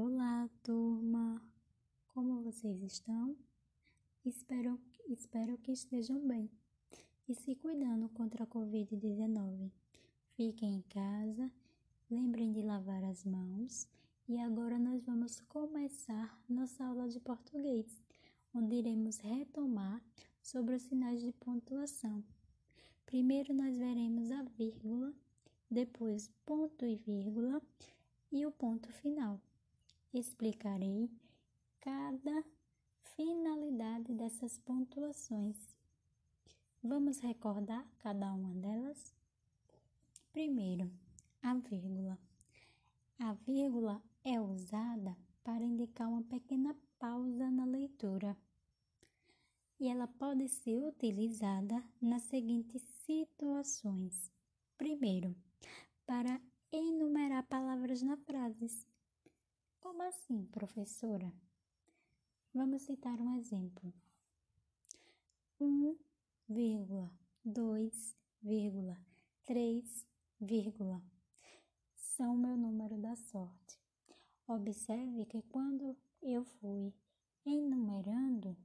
Olá, turma! Como vocês estão? Espero, espero que estejam bem e se cuidando contra a Covid-19. Fiquem em casa, lembrem de lavar as mãos e agora nós vamos começar nossa aula de português, onde iremos retomar sobre os sinais de pontuação. Primeiro nós veremos a vírgula, depois ponto e vírgula e o ponto final explicarei cada finalidade dessas pontuações. Vamos recordar cada uma delas? Primeiro, a vírgula. A vírgula é usada para indicar uma pequena pausa na leitura. E ela pode ser utilizada nas seguintes situações. Primeiro, para enumerar palavras na frase. Como assim, professora? Vamos citar um exemplo. 1, vírgula, 2, vírgula, 3, vírgula. São meu número da sorte. Observe que quando eu fui enumerando,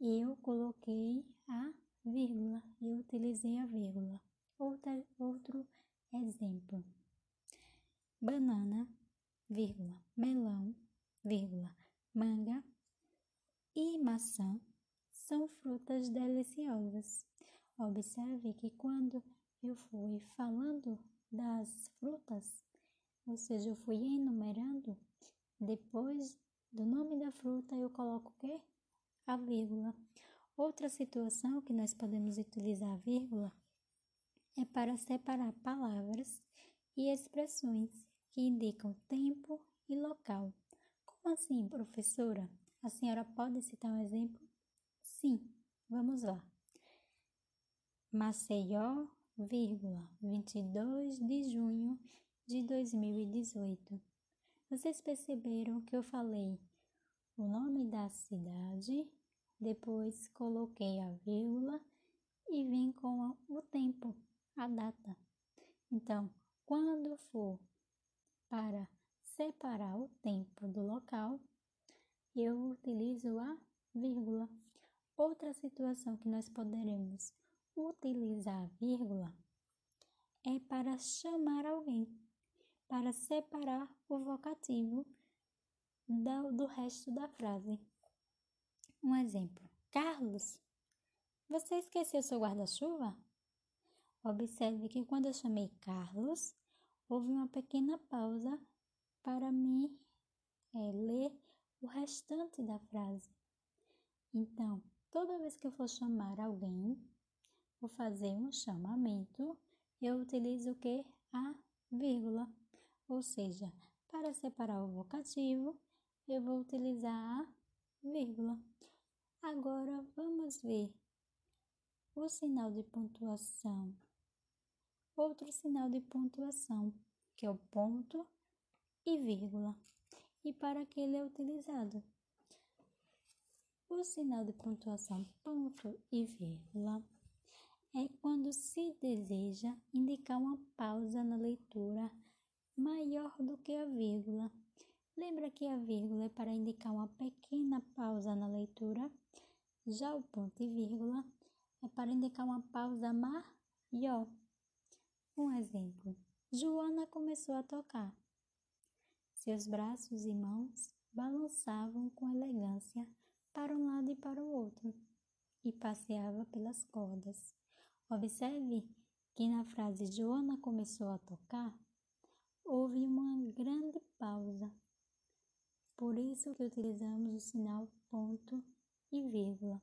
eu coloquei a vírgula, eu utilizei a vírgula. Outra, outro exemplo. Banana vírgula, melão, vírgula, manga e maçã são frutas deliciosas. Observe que quando eu fui falando das frutas, ou seja, eu fui enumerando, depois do nome da fruta eu coloco o quê? A vírgula. Outra situação que nós podemos utilizar a vírgula é para separar palavras e expressões que indicam tempo e local. Como assim, professora? A senhora pode citar um exemplo? Sim, vamos lá. Maceió, vírgula, 22 de junho de 2018. Vocês perceberam que eu falei o nome da cidade, depois coloquei a vírgula e vim com o tempo, a data. Então, quando for para separar o tempo do local, eu utilizo a vírgula. Outra situação que nós poderemos utilizar a vírgula é para chamar alguém, para separar o vocativo do resto da frase. Um exemplo: Carlos, você esqueceu seu guarda-chuva? Observe que quando eu chamei Carlos, houve uma pequena pausa para me é, ler o restante da frase. Então, toda vez que eu for chamar alguém, vou fazer um chamamento, eu utilizo o que? A vírgula. Ou seja, para separar o vocativo, eu vou utilizar a vírgula. Agora, vamos ver o sinal de pontuação outro sinal de pontuação, que é o ponto e vírgula. E para que ele é utilizado? O sinal de pontuação ponto e vírgula é quando se deseja indicar uma pausa na leitura maior do que a vírgula. Lembra que a vírgula é para indicar uma pequena pausa na leitura? Já o ponto e vírgula é para indicar uma pausa maior. Um exemplo: Joana começou a tocar. Seus braços e mãos balançavam com elegância para um lado e para o outro e passeava pelas cordas. Observe que na frase Joana começou a tocar, houve uma grande pausa. Por isso que utilizamos o sinal ponto e vírgula.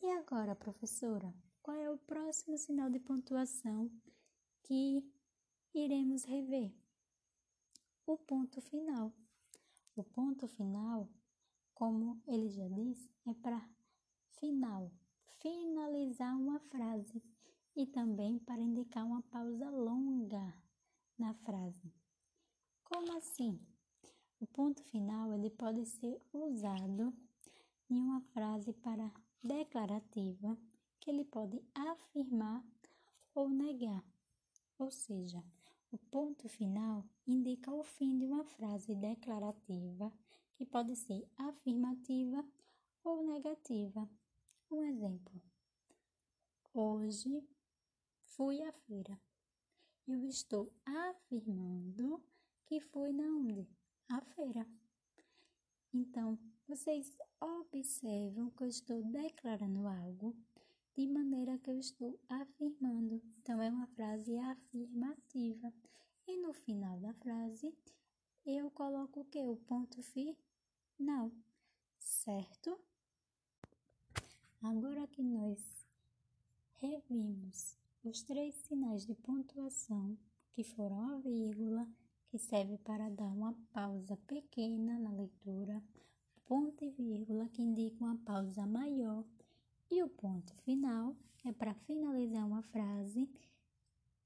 E agora, professora, qual é o próximo sinal de pontuação que iremos rever? O ponto final. O ponto final, como ele já disse, é para final, finalizar uma frase e também para indicar uma pausa longa na frase. Como assim? O ponto final ele pode ser usado em uma frase para declarativa que ele pode afirmar ou negar. Ou seja, O ponto final indica o fim de uma frase declarativa que pode ser afirmativa ou negativa. Um exemplo: Hoje fui à feira. Eu estou afirmando que fui na onde? À feira. Então, vocês observam que eu estou declarando algo de maneira que eu estou afirmando. Então, é uma frase afirmativa. E no final da frase, eu coloco o que? O ponto final, certo? Agora que nós revimos os três sinais de pontuação, que foram a vírgula, que serve para dar uma pausa pequena na leitura, ponto e vírgula, que indica uma pausa maior, e o ponto final é para finalizar uma frase,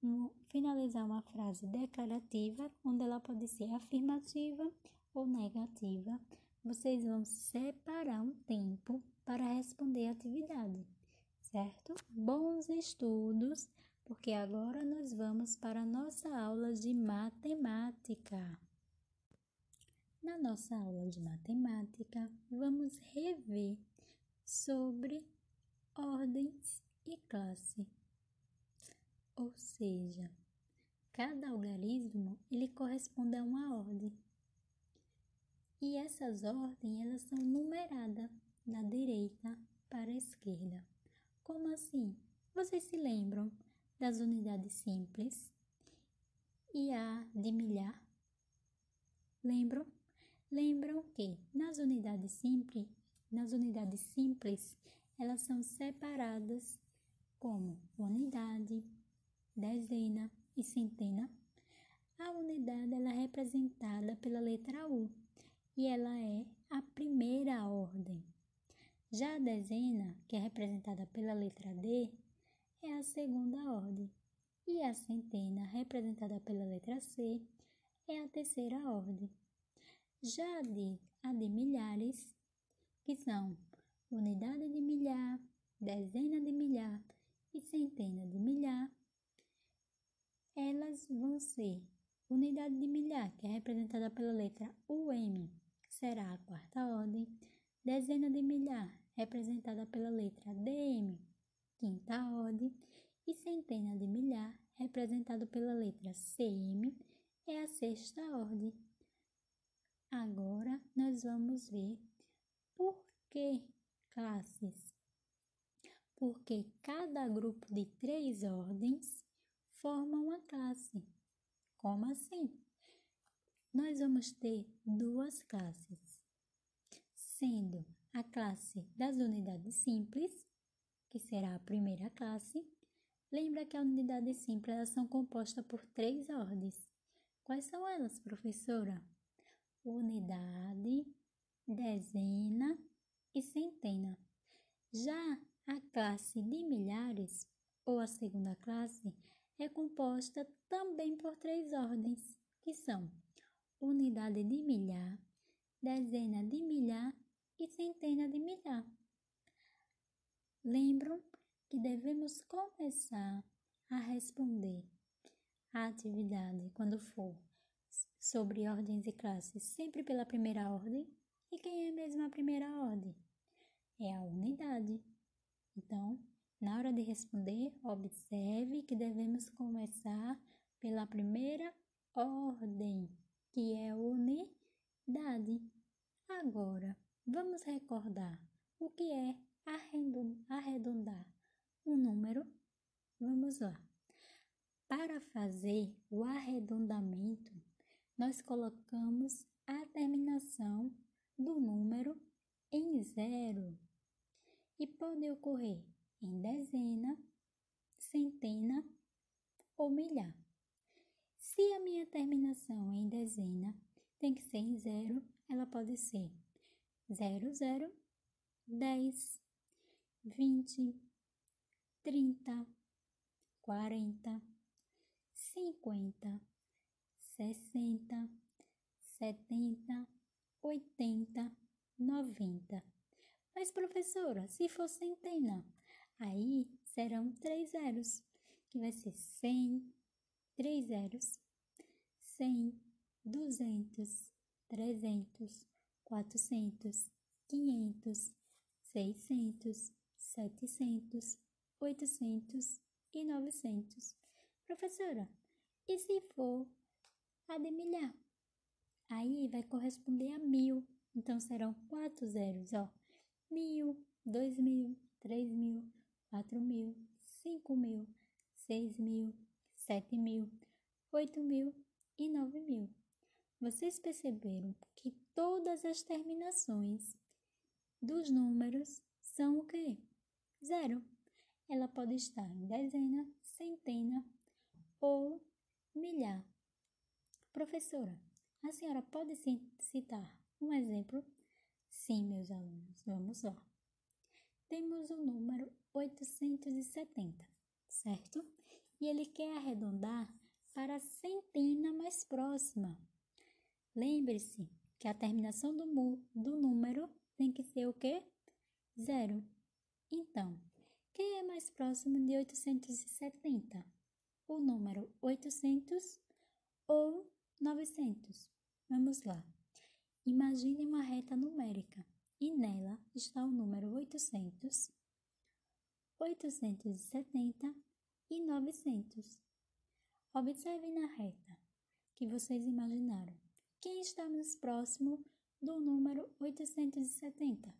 um, finalizar uma frase declarativa, onde ela pode ser afirmativa ou negativa. Vocês vão separar um tempo para responder a atividade certo? Bons estudos, porque agora nós vamos para a nossa aula de matemática. Na nossa aula de matemática, vamos rever sobre ordens e classe. Ou seja, cada algarismo ele corresponde a uma ordem. E essas ordens elas são numeradas da direita para a esquerda. Como assim? Vocês se lembram das unidades simples e a de milhar? Lembram? Lembram que nas unidades simples, nas unidades simples, elas são separadas como unidade, dezena e centena. A unidade ela é representada pela letra U e ela é a primeira ordem. Já a dezena, que é representada pela letra D, é a segunda ordem, e a centena, representada pela letra C, é a terceira ordem. Já a de, a de milhares, que são unidade de milhar, dezena de milhar e centena de milhar, elas vão ser unidade de milhar, que é representada pela letra UM, será a quarta ordem, Dezena de milhar, representada pela letra DM, quinta ordem, e centena de milhar, representado pela letra CM, é a sexta ordem. Agora nós vamos ver por que classes. Porque cada grupo de três ordens forma uma classe. Como assim? Nós vamos ter duas classes sendo a classe das unidades simples, que será a primeira classe. Lembra que a unidade simples elas são compostas por três ordens. Quais são elas, professora? Unidade, dezena e centena. Já a classe de milhares, ou a segunda classe, é composta também por três ordens, que são unidade de milhar, dezena de milhar e centena de milhar. Lembram que devemos começar a responder a atividade quando for sobre ordens e classes sempre pela primeira ordem. E quem é mesmo a primeira ordem? É a unidade. Então, na hora de responder, observe que devemos começar pela primeira ordem, que é unidade. Agora, Vamos recordar o que é arredondar um número? Vamos lá. Para fazer o arredondamento, nós colocamos a terminação do número em zero e pode ocorrer em dezena, centena ou milhar. Se a minha terminação é em dezena tem que ser em zero, ela pode ser zero, zero, dez, vinte, trinta, quarenta, cinquenta, sessenta, setenta, oitenta, noventa. Mas, professora, se for centena, aí serão três zeros, que vai ser cem, três zeros, cem, duzentos, trezentos, quatrocentos, quinhentos, seiscentos, setecentos, oitocentos e novecentos. Professora, e se for a de milhar? Aí vai corresponder a mil. Então serão quatro zeros, ó. Mil, dois mil, três mil, quatro mil, cinco mil, seis mil, sete mil, oito mil e nove mil. Vocês perceberam que todas as terminações dos números são o quê? Zero. Ela pode estar em dezena, centena ou milhar. Professora, a senhora pode citar um exemplo? Sim, meus alunos, vamos lá. Temos o número 870, certo? E ele quer arredondar para a centena mais próxima. Lembre-se que a terminação do, do número tem que ser o quê? Zero. Então, quem é mais próximo de 870? O número 800 ou 900. Vamos lá. Imagine uma reta numérica e nela está o número 800, 870 e 900. Observe na reta que vocês imaginaram. Quem está mais próximo do número 870?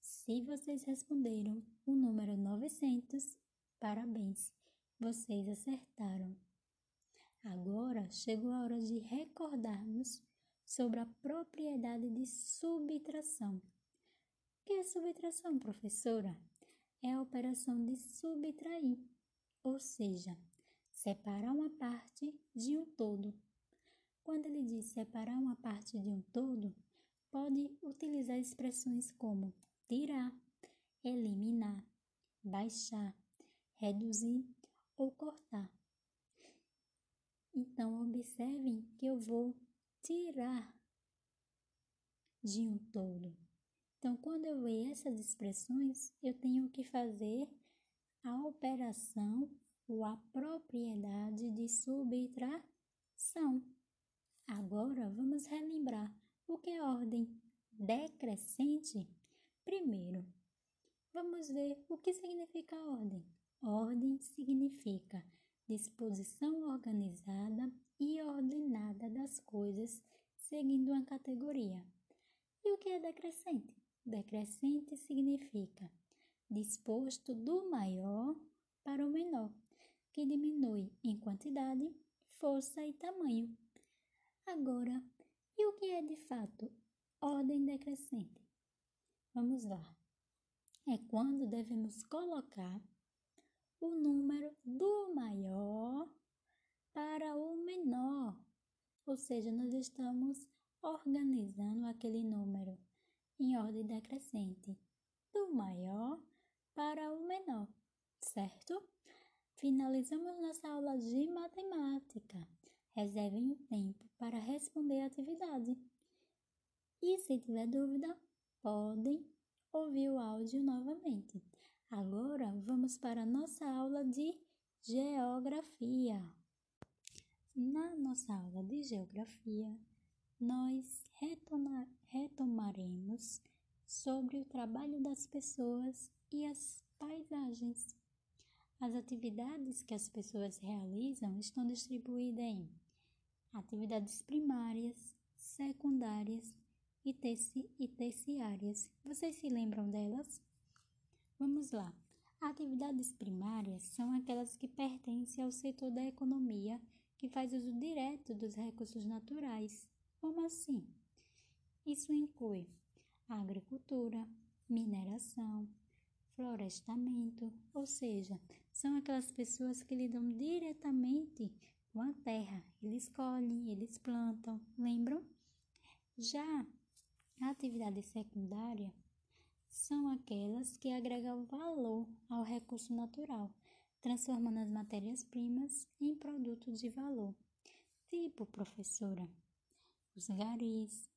Se vocês responderam o número 900, parabéns, vocês acertaram. Agora chegou a hora de recordarmos sobre a propriedade de subtração. O que é subtração, professora? É a operação de subtrair, ou seja, separar uma parte de um todo. Quando ele diz separar uma parte de um todo, pode utilizar expressões como tirar, eliminar, baixar, reduzir ou cortar. Então, observem que eu vou tirar de um todo. Então, quando eu ver essas expressões, eu tenho que fazer a operação ou a propriedade de subtração. Agora, vamos relembrar o que é ordem decrescente. Primeiro, vamos ver o que significa ordem. Ordem significa disposição organizada e ordenada das coisas seguindo uma categoria. E o que é decrescente? Decrescente significa disposto do maior para o menor, que diminui em quantidade, força e tamanho. Agora, e o que é de fato ordem decrescente? Vamos lá. É quando devemos colocar o número do maior para o menor. Ou seja, nós estamos organizando aquele número em ordem decrescente, do maior para o menor, certo? Finalizamos nossa aula de matemática. Reservem um tempo para responder a atividade. E se tiver dúvida, podem ouvir o áudio novamente. Agora vamos para a nossa aula de geografia. Na nossa aula de geografia, nós retomaremos sobre o trabalho das pessoas e as paisagens. As atividades que as pessoas realizam estão distribuídas em atividades primárias, secundárias e, terci e terciárias. Vocês se lembram delas? Vamos lá. Atividades primárias são aquelas que pertencem ao setor da economia que faz uso direto dos recursos naturais. Como assim? Isso inclui agricultura, mineração, florestamento, ou seja, são aquelas pessoas que lidam diretamente com a terra. Eles colhem, eles plantam, lembram? Já a atividade secundária são aquelas que agregam valor ao recurso natural, transformando as matérias-primas em produtos de valor. Tipo, professora, os garis,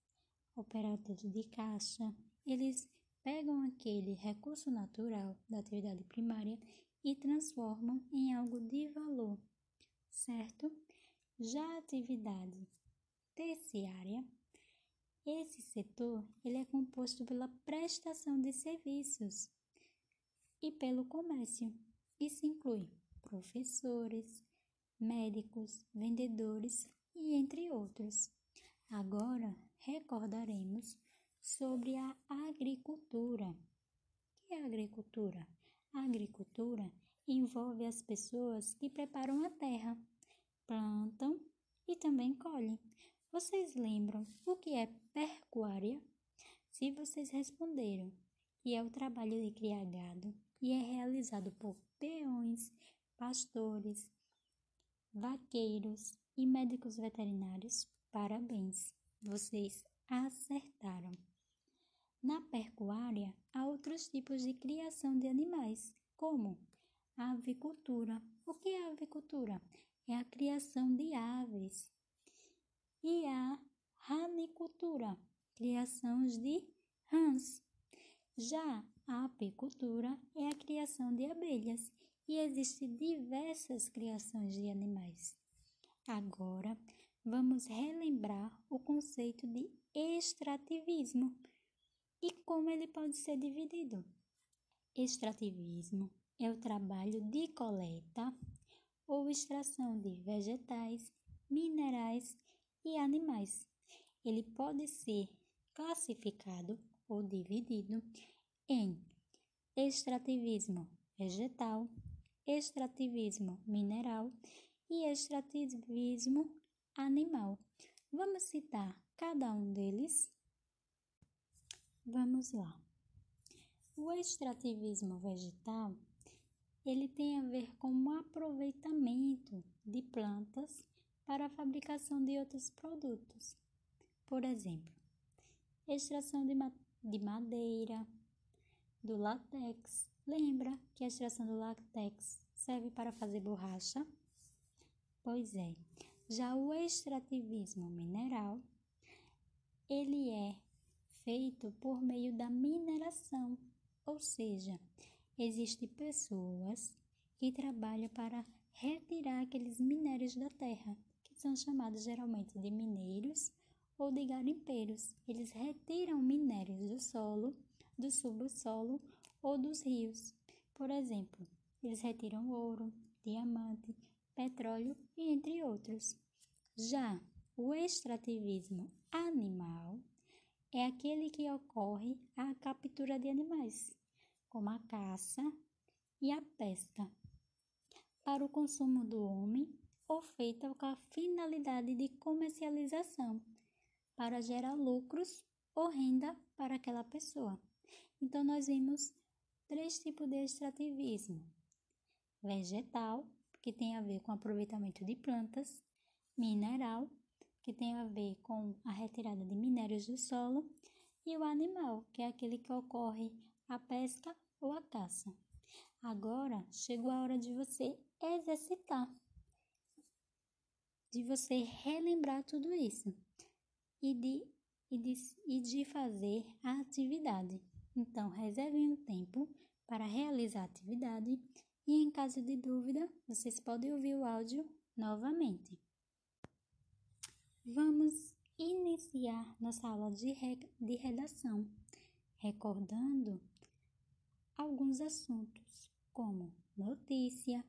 operadores de caixa, eles pegam aquele recurso natural da atividade primária e transformam em algo de valor, certo? Já a atividade terciária, esse setor ele é composto pela prestação de serviços e pelo comércio. Isso inclui professores, médicos, vendedores e entre outros. Agora recordaremos sobre a agricultura. O que é agricultura? A agricultura envolve as pessoas que preparam a terra, plantam e também colhem. Vocês lembram o que é pecuária? Se vocês responderam que é o trabalho de criar gado e é realizado por peões, pastores, vaqueiros e médicos veterinários, parabéns, vocês acertaram. Na pecuária, há outros tipos de criação de animais, como a avicultura. O que é a avicultura? É a criação de aves. E a ranicultura, criação de rãs. Já a apicultura é a criação de abelhas e existem diversas criações de animais. Agora, vamos relembrar o conceito de extrativismo e como ele pode ser dividido. Extrativismo é o trabalho de coleta ou extração de vegetais, minerais e animais. Ele pode ser classificado ou dividido em extrativismo vegetal, extrativismo mineral e extrativismo animal. Vamos citar cada um deles? Vamos lá. O extrativismo vegetal, ele tem a ver com o aproveitamento de plantas para a fabricação de outros produtos. Por exemplo, extração de, de madeira, do látex. Lembra que a extração do látex serve para fazer borracha? Pois é. Já o extrativismo mineral, ele é feito por meio da mineração, ou seja, existem pessoas que trabalham para retirar aqueles minérios da terra, que são chamados geralmente de mineiros ou de garimpeiros. Eles retiram minérios do solo, do subsolo ou dos rios. Por exemplo, eles retiram ouro, diamante, petróleo e entre outros. Já o extrativismo animal é aquele que ocorre a captura de animais, como a caça e a pesca, para o consumo do homem ou feita com a finalidade de comercialização, para gerar lucros ou renda para aquela pessoa. Então, nós vimos três tipos de extrativismo: vegetal, que tem a ver com aproveitamento de plantas, mineral, que tem a ver com a retirada de minérios do solo, e o animal, que é aquele que ocorre a pesca ou a caça. Agora chegou a hora de você exercitar, de você relembrar tudo isso e de, e de, e de fazer a atividade. Então, reservem um tempo para realizar a atividade e, em caso de dúvida, vocês podem ouvir o áudio novamente. Vamos iniciar nossa aula de, re de redação, recordando alguns assuntos, como notícia,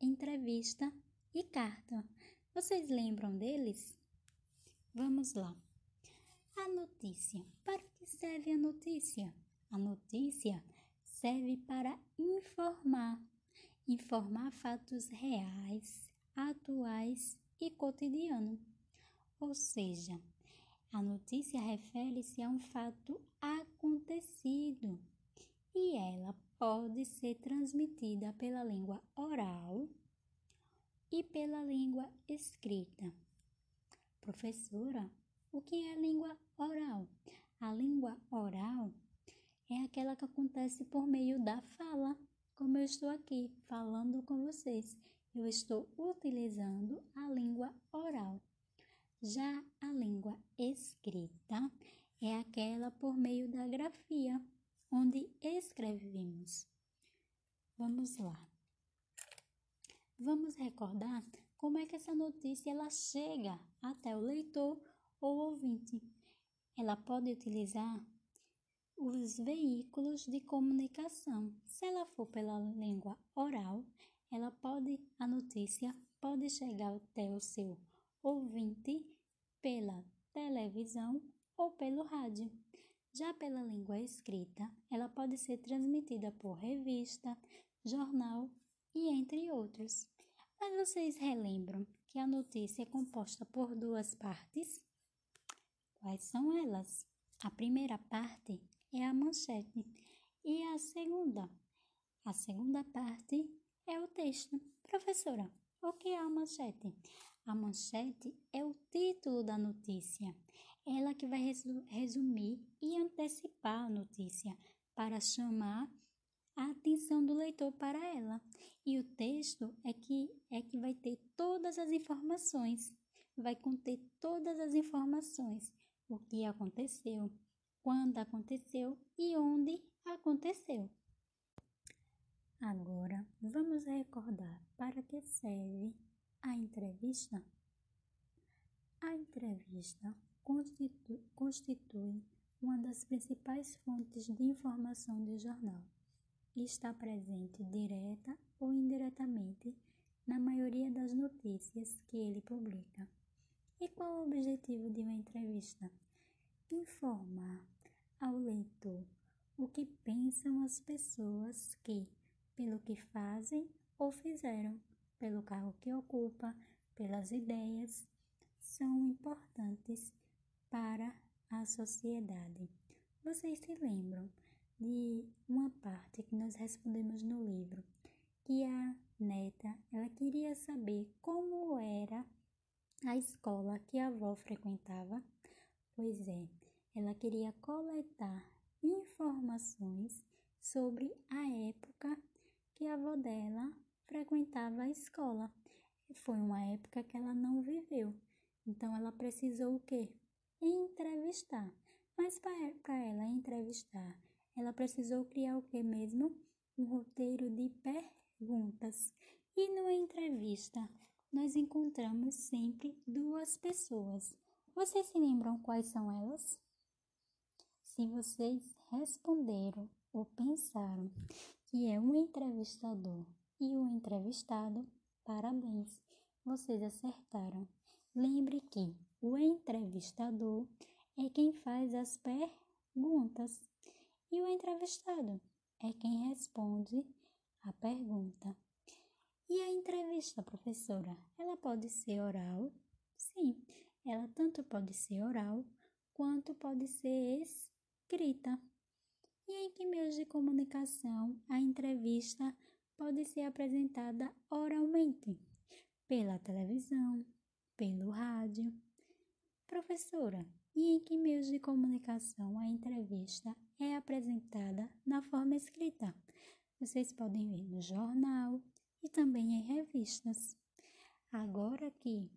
entrevista e carta. Vocês lembram deles? Vamos lá. A notícia. Para que serve a notícia? A notícia serve para informar, informar fatos reais, atuais e cotidiano. Ou seja, a notícia refere-se a um fato acontecido e ela pode ser transmitida pela língua oral e pela língua escrita. Professora, o que é língua oral? A língua oral é aquela que acontece por meio da fala, como eu estou aqui falando com vocês. Eu estou utilizando a língua oral. Já a língua escrita é aquela por meio da grafia, onde escrevemos. Vamos lá. Vamos recordar como é que essa notícia ela chega até o leitor ou ouvinte. Ela pode utilizar os veículos de comunicação. Se ela for pela língua oral, ela pode a notícia pode chegar até o seu ouvinte pela televisão ou pelo rádio. Já pela língua escrita, ela pode ser transmitida por revista, jornal e entre outros. Mas vocês relembram que a notícia é composta por duas partes? Quais são elas? A primeira parte é a manchete e a segunda? A segunda parte é o texto. Professora, o que é a manchete? A manchete é o título da notícia. Ela que vai resumir e antecipar a notícia para chamar a atenção do leitor para ela. E o texto é que é que vai ter todas as informações, vai conter todas as informações, o que aconteceu, quando aconteceu e onde aconteceu. Agora, vamos recordar para que serve a entrevista. A entrevista constitui, constitui uma das principais fontes de informação do jornal e está presente direta ou indiretamente na maioria das notícias que ele publica. E qual o objetivo de uma entrevista? Informar ao leitor o que pensam as pessoas que pelo que fazem ou fizeram, pelo cargo que ocupa, pelas ideias, são importantes para a sociedade. Vocês se lembram de uma parte que nós respondemos no livro, que a neta, ela queria saber como era a escola que a avó frequentava? Pois é, ela queria coletar informações sobre a época que a avó dela frequentava a escola. Foi uma época que ela não viveu. Então ela precisou o quê? Entrevistar. Mas para ela entrevistar, ela precisou criar o que mesmo? Um roteiro de perguntas. E numa entrevista, nós encontramos sempre duas pessoas. Vocês se lembram quais são elas? Se vocês responderam ou pensaram que é um entrevistador e o um entrevistado, parabéns, vocês acertaram. Lembre que o entrevistador é quem faz as perguntas e o entrevistado é quem responde a pergunta. E a entrevista, professora, ela pode ser oral? Sim, ela tanto pode ser oral quanto pode ser escrita. E em que meios de comunicação a entrevista pode ser apresentada oralmente? Pela televisão, pelo rádio. Professora, e em que meios de comunicação a entrevista é apresentada na forma escrita? Vocês podem ver no jornal e também em revistas. Agora aqui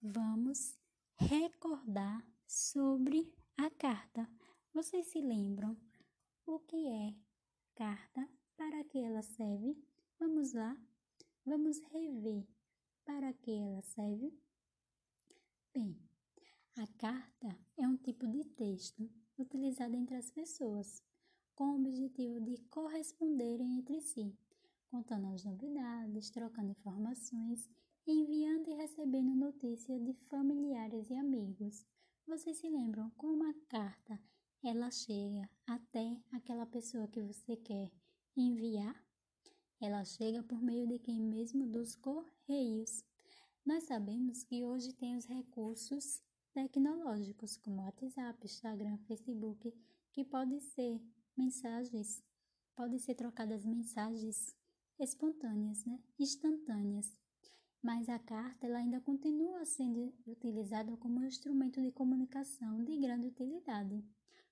vamos recordar sobre a carta. Vocês se lembram o que é carta? Para que ela serve? Vamos lá? Vamos rever para que ela serve? Bem, a carta é um tipo de texto utilizado entre as pessoas, com o objetivo de corresponderem entre si, contando as novidades, trocando informações, enviando e recebendo notícias de familiares e amigos. Vocês se lembram como a carta ela chega até aquela pessoa que você quer enviar. Ela chega por meio de quem mesmo dos correios. Nós sabemos que hoje tem os recursos tecnológicos como WhatsApp, Instagram, Facebook, que podem ser mensagens, podem ser trocadas mensagens espontâneas, né? instantâneas. Mas a carta ela ainda continua sendo utilizada como um instrumento de comunicação de grande utilidade.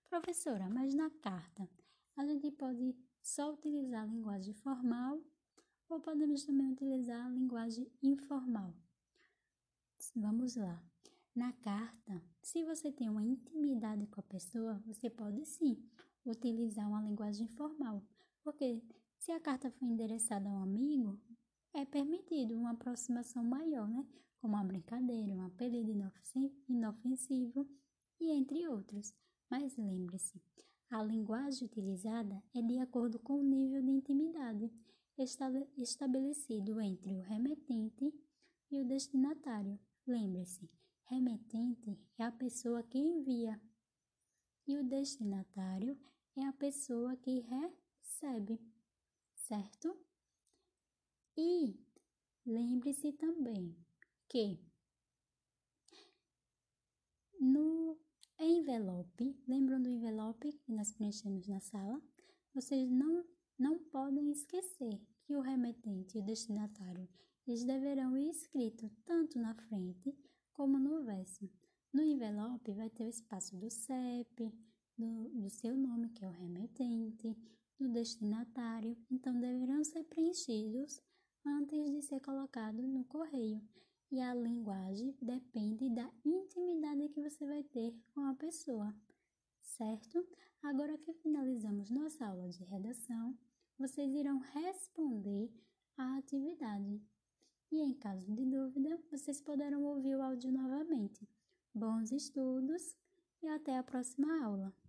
Professora, mas na carta a gente pode só utilizar a linguagem formal ou podemos também utilizar a linguagem informal? Vamos lá. Na carta, se você tem uma intimidade com a pessoa, você pode sim utilizar uma linguagem formal, porque se a carta for endereçada a um amigo, é permitido uma aproximação maior, né? Como uma brincadeira, um apelido inofensivo e entre outros. Mas lembre-se, a linguagem utilizada é de acordo com o nível de intimidade estabelecido entre o remetente e o destinatário. Lembre-se, remetente é a pessoa que envia e o destinatário é a pessoa que recebe, certo? E lembre-se também que no envelope, lembram do envelope que nós preenchemos na sala? Vocês não, não podem esquecer que o remetente e o destinatário eles deverão ir escrito tanto na frente como no verso. No envelope vai ter o espaço do CEP, do, do seu nome, que é o remetente, do destinatário, então deverão ser preenchidos antes de ser colocado no correio. E a linguagem depende da intimidade que você vai ter com a pessoa, certo? Agora que finalizamos nossa aula de redação, vocês irão responder à atividade. E em caso de dúvida, vocês poderão ouvir o áudio novamente. Bons estudos e até a próxima aula!